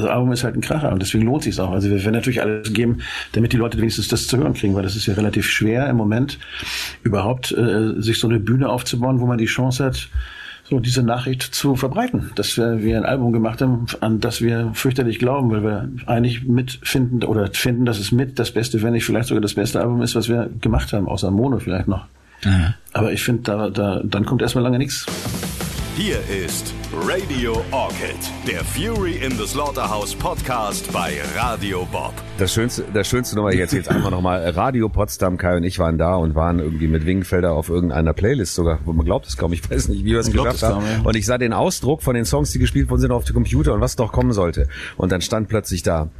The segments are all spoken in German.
das Album ist halt ein Kracher und deswegen lohnt sich auch. Also wir werden natürlich alles geben, damit die Leute wenigstens das zu hören kriegen, weil das ist ja relativ schwer im Moment überhaupt äh, sich so eine Bühne aufzubauen, wo man die Chance hat, so diese Nachricht zu verbreiten, dass wir, wir ein Album gemacht haben, an das wir fürchterlich glauben, weil wir eigentlich mitfinden oder finden, dass es mit das Beste, wenn nicht vielleicht sogar das beste Album ist, was wir gemacht haben, außer Mono vielleicht noch. Mhm. Aber ich finde, da, da, dann kommt erstmal lange nichts. Hier ist Radio Orchid, der Fury in the Slaughterhouse Podcast bei Radio Bob. Das schönste, das schönste Nummer, ich erzähle es einfach nochmal. Radio Potsdam, Kai und ich waren da und waren irgendwie mit Wingenfelder auf irgendeiner Playlist sogar, wo man glaubt es kaum, ich weiß nicht, wie wir es geschafft haben. Ja. Und ich sah den Ausdruck von den Songs, die gespielt worden sind auf dem Computer und was doch kommen sollte. Und dann stand plötzlich da,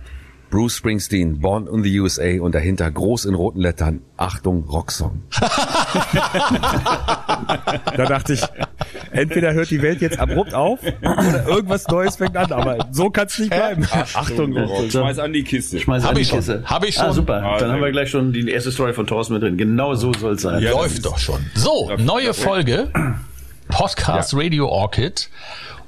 Bruce Springsteen, Born in the USA und dahinter groß in roten Lettern, Achtung, Rocksong. da dachte ich, entweder hört die Welt jetzt abrupt auf oder irgendwas Neues fängt an, aber so kann es nicht bleiben. Achtung, Rocksong. Schmeiß an die Kiste. Schmeiß hab an die ich Kiste. Hab ich schon. Ah, super. Ah, Dann haben wir gleich schon die erste Story von Thorsten mit drin. Genau so soll es sein. Ja, Läuft doch schon. So, neue Folge. Podcast ja. Radio Orchid.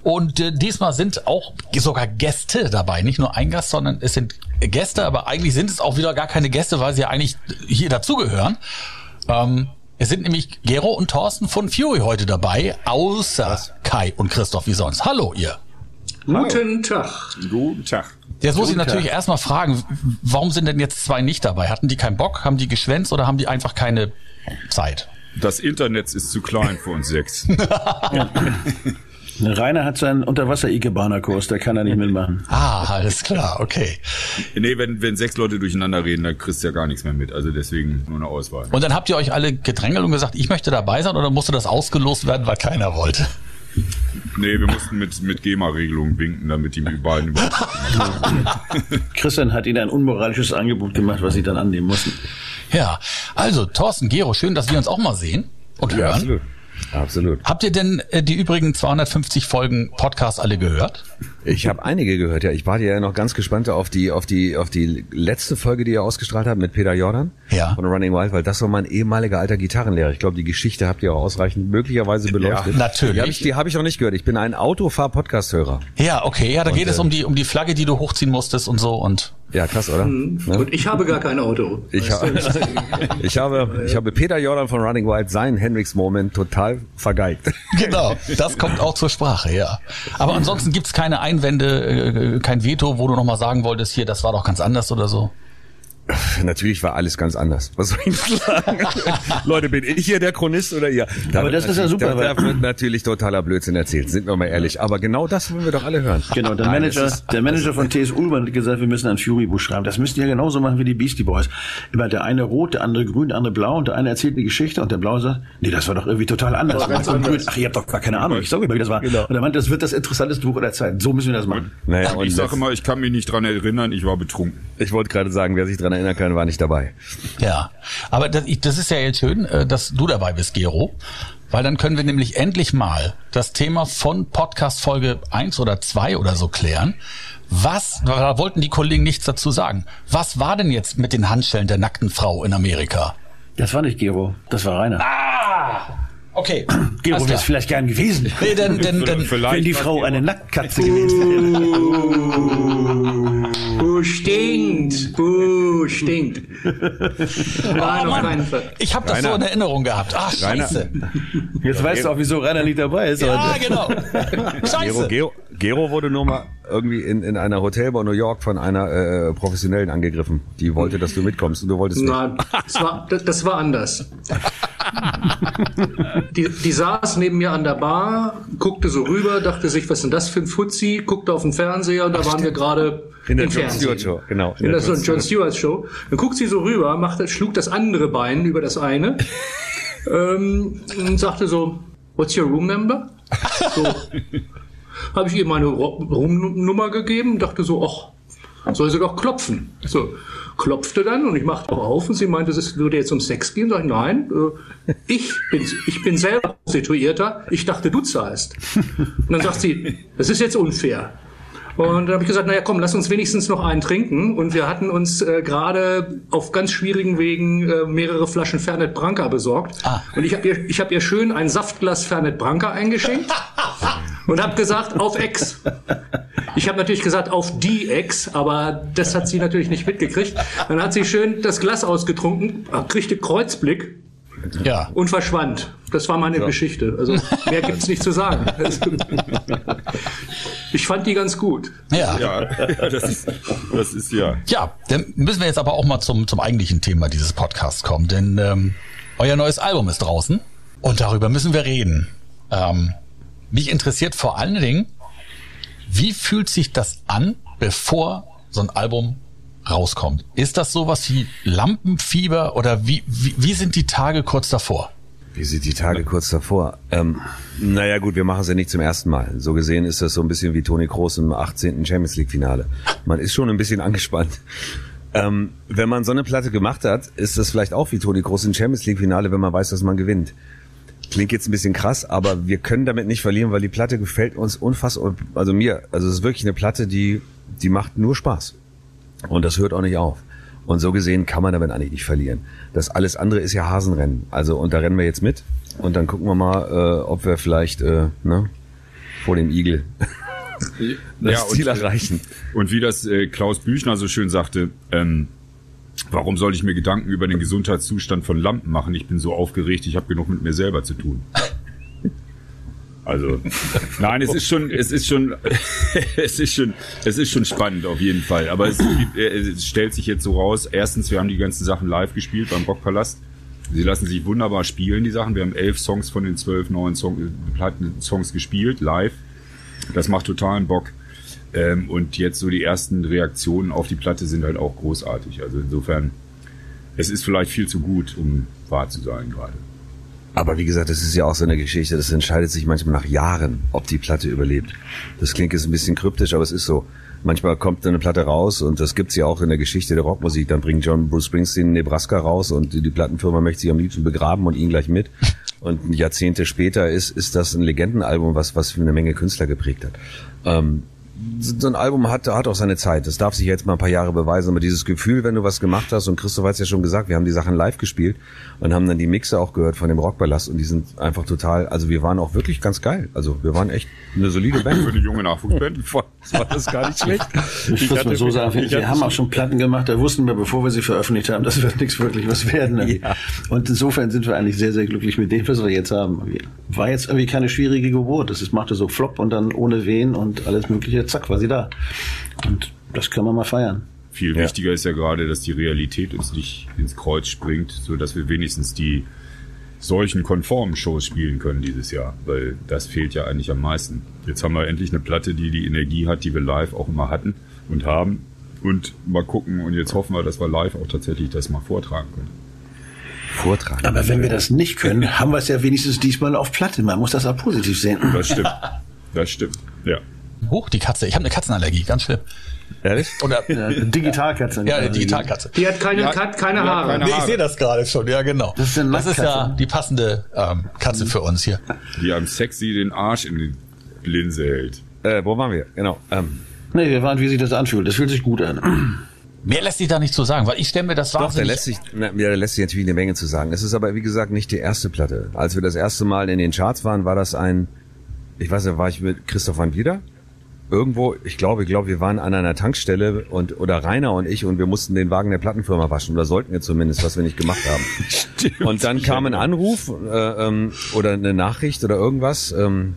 Und äh, diesmal sind auch sogar Gäste dabei. Nicht nur ein Gast, sondern es sind Gäste, aber eigentlich sind es auch wieder gar keine Gäste, weil sie ja eigentlich hier dazugehören. Ähm, es sind nämlich Gero und Thorsten von Fury heute dabei, außer Was? Kai und Christoph wie sonst. Hallo ihr. Guten Tag. Guten Tag. Jetzt muss ich natürlich erstmal fragen, warum sind denn jetzt zwei nicht dabei? Hatten die keinen Bock? Haben die geschwänzt oder haben die einfach keine Zeit? Das Internet ist zu klein für uns sechs. Rainer hat seinen Unterwasser-Ikebana-Kurs, da kann er nicht mitmachen. Ah, alles klar, okay. Nee, wenn, wenn sechs Leute durcheinander reden, dann kriegst du ja gar nichts mehr mit. Also deswegen nur eine Auswahl. Und dann habt ihr euch alle gedrängelt und gesagt, ich möchte dabei sein oder musste das ausgelost werden, weil keiner wollte? Nee, wir mussten mit, mit GEMA-Regelungen winken, damit die beiden überhaupt Christian hat ihnen ein unmoralisches Angebot gemacht, was sie dann annehmen mussten. Ja, also Thorsten, Gero, schön, dass wir uns auch mal sehen und hören. Ja, absolut. Absolut. Habt ihr denn äh, die übrigen 250 Folgen Podcast alle gehört? Ich habe einige gehört, ja. Ich warte ja noch ganz gespannt auf die, auf die, auf die letzte Folge, die ihr ausgestrahlt habt mit Peter Jordan ja. von Running Wild, weil das war mein ehemaliger alter Gitarrenlehrer. Ich glaube, die Geschichte habt ihr auch ausreichend möglicherweise beleuchtet. Ja, natürlich. Die habe ich, die hab ich noch nicht gehört. Ich bin ein Autofahr-Podcast-Hörer. Ja, okay. Ja, da und, geht es um die, um die Flagge, die du hochziehen musstest und so und. Ja, krass, oder? Mhm. Ne? Und ich habe gar kein Auto. Ich, ha ich habe, ich habe Peter Jordan von Running Wild seinen Hendrix Moment total vergeigt. Genau, das kommt auch zur Sprache, ja. Aber ansonsten gibt's keine Einwände, äh, kein Veto, wo du nochmal sagen wolltest, hier, das war doch ganz anders oder so. Natürlich war alles ganz anders. Was soll ich sagen? Leute, bin ich hier der Chronist oder ihr? Da Aber das ist ja super. Da, da, wird natürlich totaler Blödsinn erzählt, sind wir mal ehrlich. Aber genau das wollen wir doch alle hören. Genau, der Nein, Manager, ist, der Manager von TS Ullmann hat gesagt, wir müssen ein Fury-Buch schreiben. Das müsst ihr ja genauso machen wie die Beastie Boys. Immer der eine rot, der andere grün, der andere blau und der eine erzählt eine Geschichte und der blaue sagt, nee, das war doch irgendwie total anders. Anders. Ach, ihr habt doch gar keine Ahnung. Ich sage immer, wie das war. Genau. Und er meinte, das wird das interessanteste Buch der Zeit. So müssen wir das machen. Naja, und ich sage immer, ich kann mich nicht dran erinnern, ich war betrunken. Ich wollte gerade sagen, wer sich dran erinnern kann, war nicht dabei. Ja, aber das, das ist ja jetzt schön, äh, dass du dabei bist, Gero. Weil dann können wir nämlich endlich mal das Thema von Podcast Folge 1 oder 2 oder so klären. Was, da wollten die Kollegen nichts dazu sagen. Was war denn jetzt mit den Handschellen der nackten Frau in Amerika? Das war nicht Gero, das war Rainer. Ah! Okay. Gero wäre es vielleicht gern gewesen. Nee, denn, denn, denn, wenn die Frau eine Nacktkatze gewesen wäre. Buh, stinkt. Buh, stinkt. Nein, auf keinen Fall. Ich habe das Rainer. so in Erinnerung gehabt. Ach, scheiße. Rainer. Jetzt weißt du auch, wieso Rainer nicht dabei ist. Ja, genau. Scheiße. Gero, Gero, Gero wurde nur mal irgendwie in, in einer Hotelbar in New York von einer äh, Professionellen angegriffen. Die wollte, dass du mitkommst und du wolltest nicht. Nein, das war, das war anders. die, die saß neben mir an der Bar, guckte so rüber, dachte sich, was ist denn das für ein Fuzzi, guckte auf den Fernseher und da waren wir gerade in der John Stewart Show, genau. In, in der, der John Stewart Show. Dann guckt sie so rüber, machte, schlug das andere Bein über das eine ähm, und sagte so, what's your room number? So. Habe ich ihr meine Roomnummer gegeben, dachte so, ach, soll sie doch klopfen. So, klopfte dann und ich machte auch auf und sie meinte, es würde jetzt um Sex gehen. Sag ich, nein, äh, ich bin, ich bin selber Prostituierter. Ich dachte, du zahlst. Und dann sagt sie, das ist jetzt unfair. Und dann habe ich gesagt, naja, komm, lass uns wenigstens noch einen trinken. Und wir hatten uns äh, gerade auf ganz schwierigen Wegen äh, mehrere Flaschen Fernet Branca besorgt. Ah. Und ich habe ihr, ich hab ihr schön ein Saftglas Fernet Branca eingeschenkt. und habe gesagt, auf Ex. Ich habe natürlich gesagt, auf die Ex, aber das hat sie natürlich nicht mitgekriegt. Dann hat sie schön das Glas ausgetrunken, kriegte Kreuzblick ja. und verschwand. Das war meine so. Geschichte. Also mehr gibt's nicht zu sagen. ich fand die ganz gut. Ja. ja, das, ist, das ist ja. Ja, dann müssen wir jetzt aber auch mal zum, zum eigentlichen Thema dieses Podcasts kommen, denn ähm, euer neues Album ist draußen und darüber müssen wir reden. Ähm, mich interessiert vor allen Dingen, wie fühlt sich das an, bevor so ein Album rauskommt? Ist das sowas wie Lampenfieber oder wie, wie, wie sind die Tage kurz davor? Wie sind die Tage kurz davor? Ähm, naja gut, wir machen es ja nicht zum ersten Mal. So gesehen ist das so ein bisschen wie Toni Kroos im 18. Champions League Finale. Man ist schon ein bisschen angespannt. Ähm, wenn man so eine Platte gemacht hat, ist das vielleicht auch wie Toni Kroos im Champions League Finale, wenn man weiß, dass man gewinnt. Klingt jetzt ein bisschen krass, aber wir können damit nicht verlieren, weil die Platte gefällt uns unfassbar, also mir, also es ist wirklich eine Platte, die, die macht nur Spaß. Und das hört auch nicht auf. Und so gesehen kann man damit eigentlich nicht verlieren. Das alles andere ist ja Hasenrennen. Also, und da rennen wir jetzt mit. Und dann gucken wir mal, äh, ob wir vielleicht, äh, ne, vor dem Igel das ja, Ziel und, erreichen. Und wie das äh, Klaus Büchner so schön sagte, ähm, Warum soll ich mir Gedanken über den Gesundheitszustand von Lampen machen? Ich bin so aufgeregt, ich habe genug mit mir selber zu tun. Also, nein, es ist schon, es ist schon, es ist schon, es ist schon spannend auf jeden Fall. Aber es, es stellt sich jetzt so raus. Erstens, wir haben die ganzen Sachen live gespielt beim Rockpalast. Sie lassen sich wunderbar spielen, die Sachen. Wir haben elf Songs von den zwölf neuen Song, Songs gespielt, live. Das macht totalen Bock. Ähm, und jetzt so die ersten Reaktionen auf die Platte sind halt auch großartig. Also insofern, es ist vielleicht viel zu gut, um wahr zu sein gerade. Aber wie gesagt, das ist ja auch so eine Geschichte, das entscheidet sich manchmal nach Jahren, ob die Platte überlebt. Das klingt jetzt ein bisschen kryptisch, aber es ist so. Manchmal kommt eine Platte raus und das gibt's ja auch in der Geschichte der Rockmusik. Dann bringt John Bruce Springsteen Nebraska raus und die, Plattenfirma möchte sich am liebsten begraben und ihn gleich mit. Und Jahrzehnte später ist, ist das ein Legendenalbum, was, was für eine Menge Künstler geprägt hat. Ähm, so ein Album hat, hat auch seine Zeit. Das darf sich jetzt mal ein paar Jahre beweisen. Aber dieses Gefühl, wenn du was gemacht hast, und Christoph hat es ja schon gesagt, wir haben die Sachen live gespielt und haben dann die Mixe auch gehört von dem Rockballast und die sind einfach total, also wir waren auch wirklich ganz geil. Also wir waren echt eine solide Band. Für eine junge Nachwuchsband das war das gar nicht schlecht. Ich, ich muss mal so sagen, wir haben auch schon Platten gemacht, da wussten wir, bevor wir sie veröffentlicht haben, das wird nichts wirklich was werden. Ja. Und insofern sind wir eigentlich sehr, sehr glücklich mit dem, was wir jetzt haben. War jetzt irgendwie keine schwierige Geburt. Das machte so flop und dann ohne Wehen und alles mögliche, zack, war sie da. Und das können wir mal feiern. Viel ja. wichtiger ist ja gerade, dass die Realität uns nicht ins Kreuz springt, so dass wir wenigstens die solchen konformen Shows spielen können dieses Jahr, weil das fehlt ja eigentlich am meisten. Jetzt haben wir endlich eine Platte, die die Energie hat, die wir live auch immer hatten und haben und mal gucken und jetzt hoffen wir, dass wir live auch tatsächlich das mal vortragen können. Vortragen. Aber wenn wir das nicht können, haben wir es ja wenigstens diesmal auf Platte. Man muss das auch positiv sehen. Das stimmt. Das stimmt. Ja. Hoch die Katze. Ich habe eine Katzenallergie, ganz schlimm. Ehrlich? Oder eine Digitalkatze. Ja, eine Digitalkatze. Die hat keine, hat, keine Haare. Keine nee, ich sehe das gerade schon, ja genau. Das ist, eine das ist ja die passende ähm, Katze für uns hier. Die am sexy den Arsch in die Linse hält. Äh, wo waren wir? Genau. Ähm. Nee, wir waren, wie sich das anfühlt. Das fühlt sich gut an. Mehr lässt sich da nicht zu sagen, weil ich stelle mir das Doch, da lässt sich, na, ja, da lässt sich natürlich eine Menge zu sagen. Es ist aber, wie gesagt, nicht die erste Platte. Als wir das erste Mal in den Charts waren, war das ein, ich weiß nicht, war ich mit Christoph van Wieder? Irgendwo, ich glaube, ich glaube, wir waren an einer Tankstelle und oder Rainer und ich und wir mussten den Wagen der Plattenfirma waschen oder sollten wir zumindest, was wir nicht gemacht haben. Stimmt, und dann kam ein Anruf äh, ähm, oder eine Nachricht oder irgendwas. Ähm,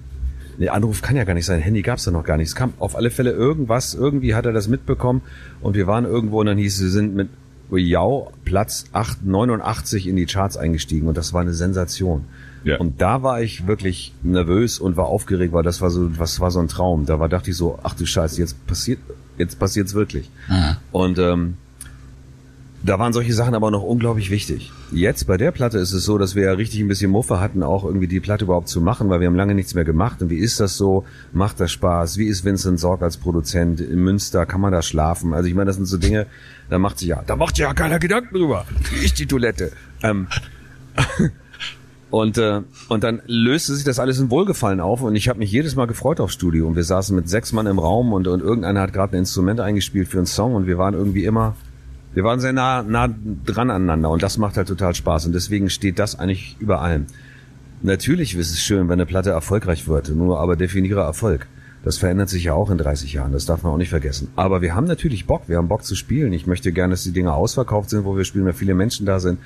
Nee, Anruf kann ja gar nicht sein. Handy gab's da noch gar nicht. Es kam auf alle Fälle irgendwas. Irgendwie hat er das mitbekommen und wir waren irgendwo und dann hieß es, wir sind mit Jau Platz 8, 89 in die Charts eingestiegen und das war eine Sensation. Ja. Und da war ich wirklich nervös und war aufgeregt, weil das war so, was war so ein Traum. Da war dachte ich so, ach du Scheiße, jetzt passiert, jetzt passiert's wirklich. Mhm. Und ähm, da waren solche Sachen aber noch unglaublich wichtig. Jetzt bei der Platte ist es so, dass wir ja richtig ein bisschen Muffe hatten, auch irgendwie die Platte überhaupt zu machen, weil wir haben lange nichts mehr gemacht. Und wie ist das so? Macht das Spaß? Wie ist Vincent Sorg als Produzent in Münster? Kann man da schlafen? Also ich meine, das sind so Dinge, da macht sich ja, da macht sich ja keiner Gedanken drüber. Wie ist die Toilette? Ähm, Und, äh, und dann löste sich das alles in Wohlgefallen auf und ich habe mich jedes Mal gefreut aufs Studio. Und wir saßen mit sechs Mann im Raum und, und irgendeiner hat gerade ein Instrument eingespielt für einen Song und wir waren irgendwie immer, wir waren sehr nah, nah dran aneinander und das macht halt total Spaß. Und deswegen steht das eigentlich über allem. Natürlich ist es schön, wenn eine Platte erfolgreich wird. Nur aber definiere Erfolg. Das verändert sich ja auch in 30 Jahren, das darf man auch nicht vergessen. Aber wir haben natürlich Bock, wir haben Bock zu spielen. Ich möchte gerne, dass die Dinge ausverkauft sind, wo wir spielen, weil viele Menschen da sind.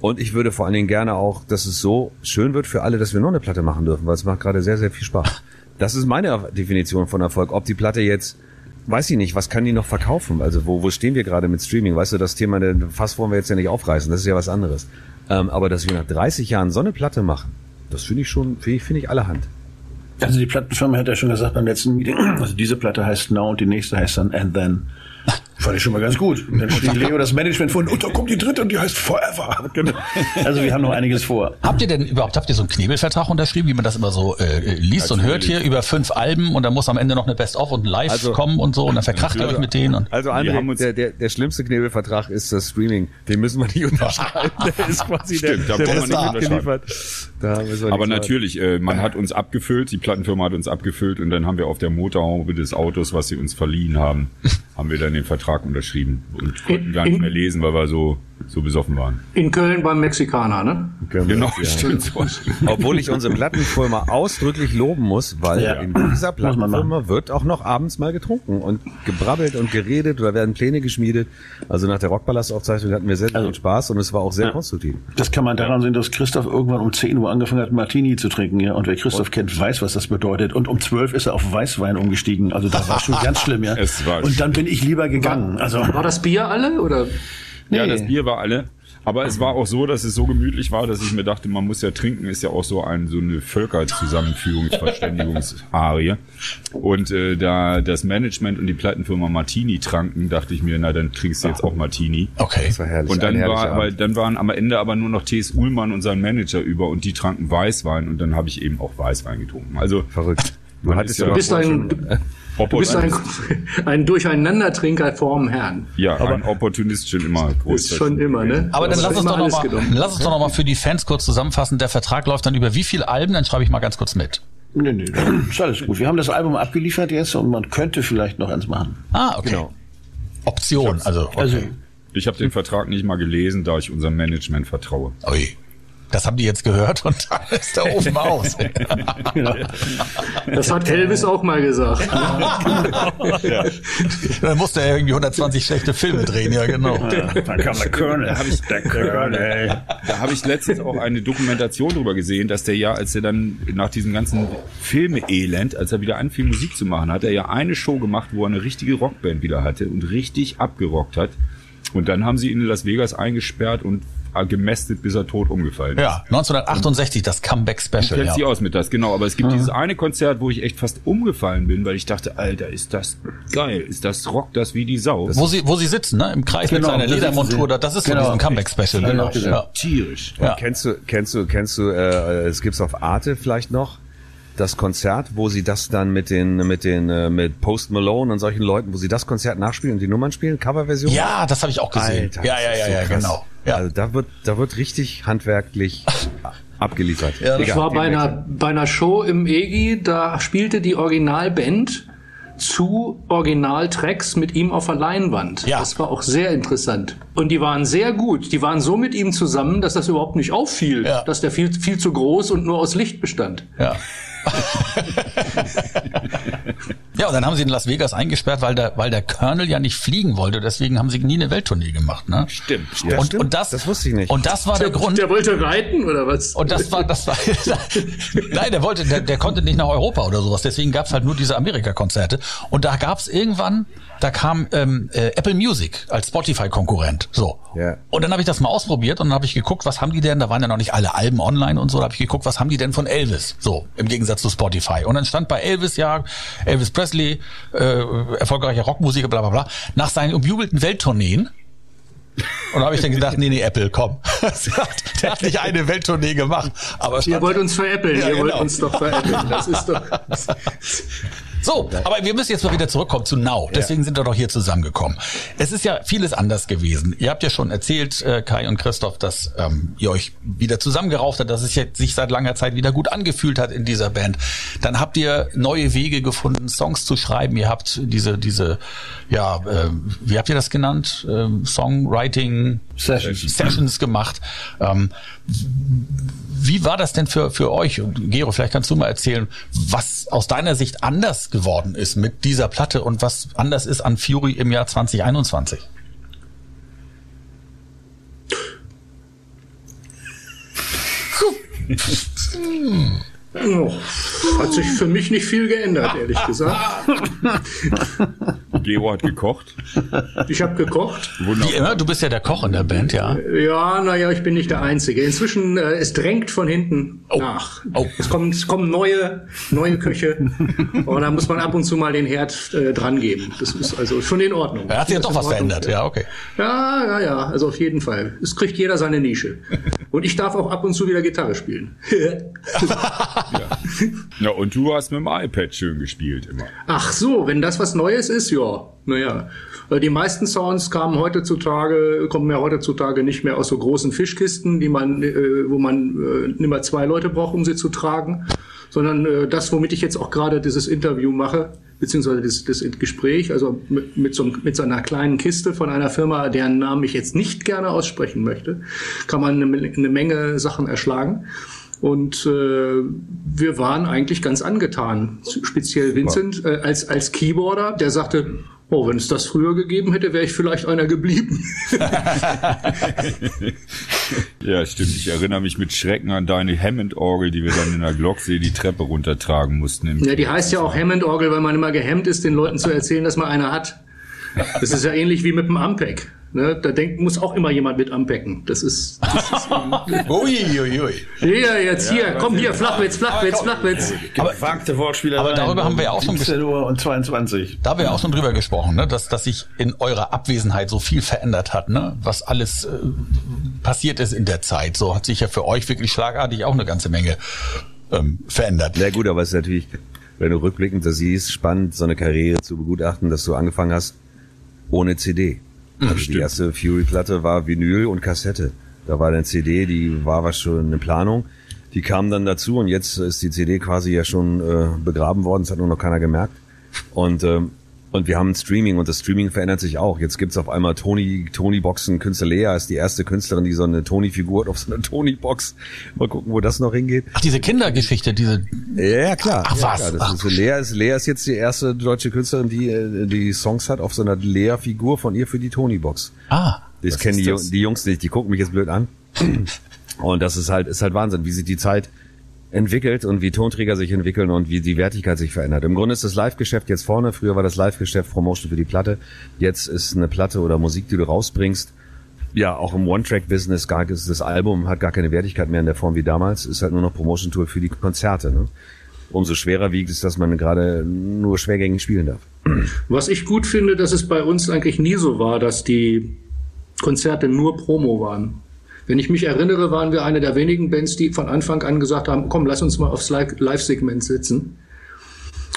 Und ich würde vor allen Dingen gerne auch, dass es so schön wird für alle, dass wir noch eine Platte machen dürfen, weil es macht gerade sehr, sehr viel Spaß. Das ist meine Definition von Erfolg. Ob die Platte jetzt, weiß ich nicht, was kann die noch verkaufen? Also wo, wo stehen wir gerade mit Streaming? Weißt du, das Thema, Fass wollen wir jetzt ja nicht aufreißen, das ist ja was anderes. Ähm, aber dass wir nach 30 Jahren so eine Platte machen, das finde ich schon, finde ich, finde ich allerhand. Also die Plattenfirma hat ja schon gesagt beim letzten Meeting, also diese Platte heißt Now und die nächste heißt dann And Then. Fand ich schon mal ganz gut. Und dann steht Leo das Management vor und da kommt die dritte und die heißt Forever. Genau. Also wir haben noch einiges vor. Habt ihr denn überhaupt, habt ihr so einen Knebelvertrag unterschrieben, wie man das immer so äh, liest und hört hier über fünf Alben und dann muss am Ende noch eine Best-of und ein Live also, kommen und so und dann verkracht ihr euch mit denen. Und also André, der, der, der schlimmste Knebelvertrag ist das Streaming. Den müssen wir nicht unterschreiben. Der ist quasi Stimmt, der, der, der ist abgeliefert. Da Aber natürlich, äh, man hat uns abgefüllt, die Plattenfirma hat uns abgefüllt und dann haben wir auf der Motorhaube des Autos, was sie uns verliehen haben, haben wir dann den Vertrag unterschrieben und konnten gar nicht mehr lesen, weil wir so so besoffen waren. In Köln beim Mexikaner, ne? Genau, ja. stimmt. Obwohl ich unsere Plattenfirma ausdrücklich loben muss, weil ja. in dieser Plattenfirma wird auch noch abends mal getrunken und gebrabbelt und geredet oder werden Pläne geschmiedet. Also nach der Rockpalast-Aufzeichnung hatten wir sehr, sehr also, viel Spaß und es war auch sehr ja. konstruktiv. Das kann man daran sehen, dass Christoph irgendwann um 10 Uhr angefangen hat, Martini zu trinken. Ja? Und wer Christoph und? kennt, weiß, was das bedeutet. Und um 12 ist er auf Weißwein umgestiegen. Also das war schon ganz schlimm, ja. Es war und dann bin ich lieber gegangen. Also war das Bier alle oder? Nee. Ja, das Bier war alle. Aber es war auch so, dass es so gemütlich war, dass ich mir dachte, man muss ja trinken, ist ja auch so ein so eine Völkerzusammenführungsverständigungsarie. Und äh, da das Management und die Plattenfirma Martini tranken, dachte ich mir, na dann trinkst du jetzt auch Martini. Okay. Das war herrlich. Und dann war, weil dann waren am Ende aber nur noch T.S. Ullmann und sein Manager über und die tranken Weißwein und dann habe ich eben auch Weißwein getrunken. Also verrückt. Du hattest ja bist ein, Du bist ein, ein Durcheinandertrinker vorm Herrn. Ja, aber ein Opportunist schon immer. Ist schon immer, ne? Aber dann lass uns, doch noch mal, lass uns doch noch mal für die Fans kurz zusammenfassen. Der Vertrag läuft dann über wie viele Alben? Dann schreibe ich mal ganz kurz mit. Nee, nee, ist alles gut. Wir haben das Album abgeliefert jetzt und man könnte vielleicht noch eins machen. Ah, okay. Genau. Option, also. Okay. also ich habe den Vertrag nicht mal gelesen, da ich unserem Management vertraue. Ui. Das haben die jetzt gehört und da ist der Ofen aus. Das hat Elvis auch mal gesagt. ja. Dann musste er irgendwie 120 schlechte Filme drehen, ja genau. Ja, dann kam der Colonel. Da habe ich, der Colonel. Da habe ich letztens auch eine Dokumentation drüber gesehen, dass der ja, als er dann nach diesem ganzen Filme-Elend, als er wieder anfing Musik zu machen, hat er ja eine Show gemacht, wo er eine richtige Rockband wieder hatte und richtig abgerockt hat. Und dann haben sie ihn in Las Vegas eingesperrt und gemästet, bis er tot umgefallen ist. Ja, 1968, das Comeback Special. Du kennst ja. aus mit das, genau. Aber es gibt mhm. dieses eine Konzert, wo ich echt fast umgefallen bin, weil ich dachte, Alter, ist das geil, ist das Rock das wie die Sau. Wo sie, wo sie sitzen, ne? Im Kreis genau, mit seiner Ledermontur, das ist genau. so diesen Comeback Special. Genau. Ja. Tierisch. Ja. Kennst du, kennst du, kennst du, äh, es gibt's auf Arte vielleicht noch? das Konzert, wo sie das dann mit den mit den äh, mit Post Malone und solchen Leuten, wo sie das Konzert nachspielen und die Nummern spielen, Coverversion? Ja, das habe ich auch gesehen. Alter, ja, ja, ja, so ja, genau. Ja. Also da wird, da wird richtig handwerklich abgeliefert. Ja, das Egal, war bei einer, bei einer Show im EGI, da spielte die Originalband zu Originaltracks mit ihm auf der Leinwand. Ja. Das war auch sehr interessant. Und die waren sehr gut. Die waren so mit ihm zusammen, dass das überhaupt nicht auffiel, ja. dass der viel, viel zu groß und nur aus Licht bestand. Ja. ja, und dann haben sie in Las Vegas eingesperrt, weil der, weil der Colonel ja nicht fliegen wollte. Deswegen haben sie nie eine Welttournee gemacht. Ne? Stimmt. Ja, und, stimmt. und das, das wusste ich nicht. Und das war der, der Grund. Der wollte reiten oder was? Und das war, das war. nein, der wollte, der, der konnte nicht nach Europa oder sowas. Deswegen gab's halt nur diese Amerika-Konzerte. Und da gab's irgendwann da kam ähm, äh, Apple Music als Spotify-Konkurrent. So. Yeah. Und dann habe ich das mal ausprobiert und dann habe ich geguckt, was haben die denn? Da waren ja noch nicht alle Alben online und so. Da habe ich geguckt, was haben die denn von Elvis? So, im Gegensatz zu Spotify. Und dann stand bei Elvis, ja, Elvis Presley, äh, erfolgreicher Rockmusiker, bla bla bla, nach seinen umjubelten Welttourneen und da habe ich dann gedacht, nee, nee, Apple, komm. Der hat nicht eine Welttournee gemacht. Aber ihr wollt uns veräppeln, ja, ihr genau. wollt uns doch veräppeln. Das ist doch. So, aber wir müssen jetzt mal wieder zurückkommen zu Now. Deswegen sind wir doch hier zusammengekommen. Es ist ja vieles anders gewesen. Ihr habt ja schon erzählt, äh, Kai und Christoph, dass ähm, ihr euch wieder zusammengerauft habt, dass es sich seit langer Zeit wieder gut angefühlt hat in dieser Band. Dann habt ihr neue Wege gefunden, Songs zu schreiben. Ihr habt diese, diese, ja, äh, wie habt ihr das genannt? Ähm, Songwriting Sessions, Sessions gemacht. Ähm, wie war das denn für, für euch? Und Gero, vielleicht kannst du mal erzählen, was aus deiner Sicht anders geworden ist mit dieser Platte und was anders ist an Fury im Jahr 2021? Oh, hat sich für mich nicht viel geändert, ehrlich gesagt. Gero hat gekocht. Ich habe gekocht. Wunderbar. Wie immer, du bist ja der Koch in der Band, ja? Ja, naja, ich bin nicht der Einzige. Inzwischen, äh, es drängt von hinten oh. nach. Oh. Es, kommen, es kommen neue, neue Köche. und da muss man ab und zu mal den Herd äh, dran geben. Das ist also schon in Ordnung. Er hat sich ja doch was verändert, ja, okay. Ja, ja, ja, also auf jeden Fall. Es kriegt jeder seine Nische. Und ich darf auch ab und zu wieder Gitarre spielen. ja. ja, und du hast mit dem iPad schön gespielt immer. Ach so, wenn das was Neues ist, ja. Naja. Äh, die meisten Sounds kamen heutzutage, kommen ja heutzutage nicht mehr aus so großen Fischkisten, die man, äh, wo man äh, immer zwei Leute braucht, um sie zu tragen, sondern äh, das, womit ich jetzt auch gerade dieses Interview mache, beziehungsweise das, das Gespräch, also mit, mit, so, mit so einer kleinen Kiste von einer Firma, deren Namen ich jetzt nicht gerne aussprechen möchte, kann man eine, eine Menge Sachen erschlagen. Und äh, wir waren eigentlich ganz angetan, speziell Vincent äh, als, als Keyboarder, der sagte, oh, wenn es das früher gegeben hätte, wäre ich vielleicht einer geblieben. ja, stimmt. Ich erinnere mich mit Schrecken an deine Hammond-Orgel, die wir dann in der Glocksee die Treppe runtertragen mussten. ja, die heißt ja auch Hammond-Orgel, weil man immer gehemmt ist, den Leuten zu erzählen, dass man eine hat. Das ist ja ähnlich wie mit dem Ampeg. Ne, da denkt, muss auch immer jemand mit anpacken. Das ist. Das ist ui, ui, ui. Hier, jetzt hier, ja, komm hier, Flachwitz, Flachwitz, Flachwitz. Gewagte Wortspieler. Aber darüber haben wir ja auch schon 17 Uhr und 22. Da haben wir auch schon drüber gesprochen, ne, dass, dass sich in eurer Abwesenheit so viel verändert hat, ne, was alles äh, passiert ist in der Zeit. So hat sich ja für euch wirklich schlagartig auch eine ganze Menge ähm, verändert. Na gut, aber es ist natürlich, wenn du rückblickend das siehst, spannend, so eine Karriere zu begutachten, dass du angefangen hast ohne CD. Also die erste Fury-Platte war Vinyl und Kassette. Da war eine CD, die war was schon eine Planung. Die kam dann dazu und jetzt ist die CD quasi ja schon äh, begraben worden. Das hat nur noch keiner gemerkt. Und ähm, und wir haben Streaming und das Streaming verändert sich auch. Jetzt gibt's auf einmal Tony, Tony Boxen. Künstler Lea ist die erste Künstlerin, die so eine Tony-Figur hat auf so einer Tony-Box. Mal gucken, wo das noch hingeht. Ach, diese Kindergeschichte, diese. Ja, klar. Ach, ja, was? Klar. Das Ach. Ist so, Lea, ist, Lea ist jetzt die erste deutsche Künstlerin, die äh, die Songs hat auf so einer Lea-Figur von ihr für die Tony-Box. Ah. Das kennen die, das? die Jungs nicht. Die gucken mich jetzt blöd an. Und das ist halt, ist halt Wahnsinn, wie sich die Zeit entwickelt und wie Tonträger sich entwickeln und wie die Wertigkeit sich verändert. Im Grunde ist das Live-Geschäft jetzt vorne. Früher war das Live-Geschäft Promotion für die Platte. Jetzt ist eine Platte oder Musik, die du rausbringst. Ja, auch im One-Track-Business gar das Album hat gar keine Wertigkeit mehr in der Form wie damals. Ist halt nur noch Promotion-Tool für die Konzerte. Ne? Umso schwerer wiegt es, dass man gerade nur schwergängig spielen darf. Was ich gut finde, dass es bei uns eigentlich nie so war, dass die Konzerte nur Promo waren. Wenn ich mich erinnere, waren wir eine der wenigen Bands, die von Anfang an gesagt haben, komm, lass uns mal aufs Live-Segment setzen.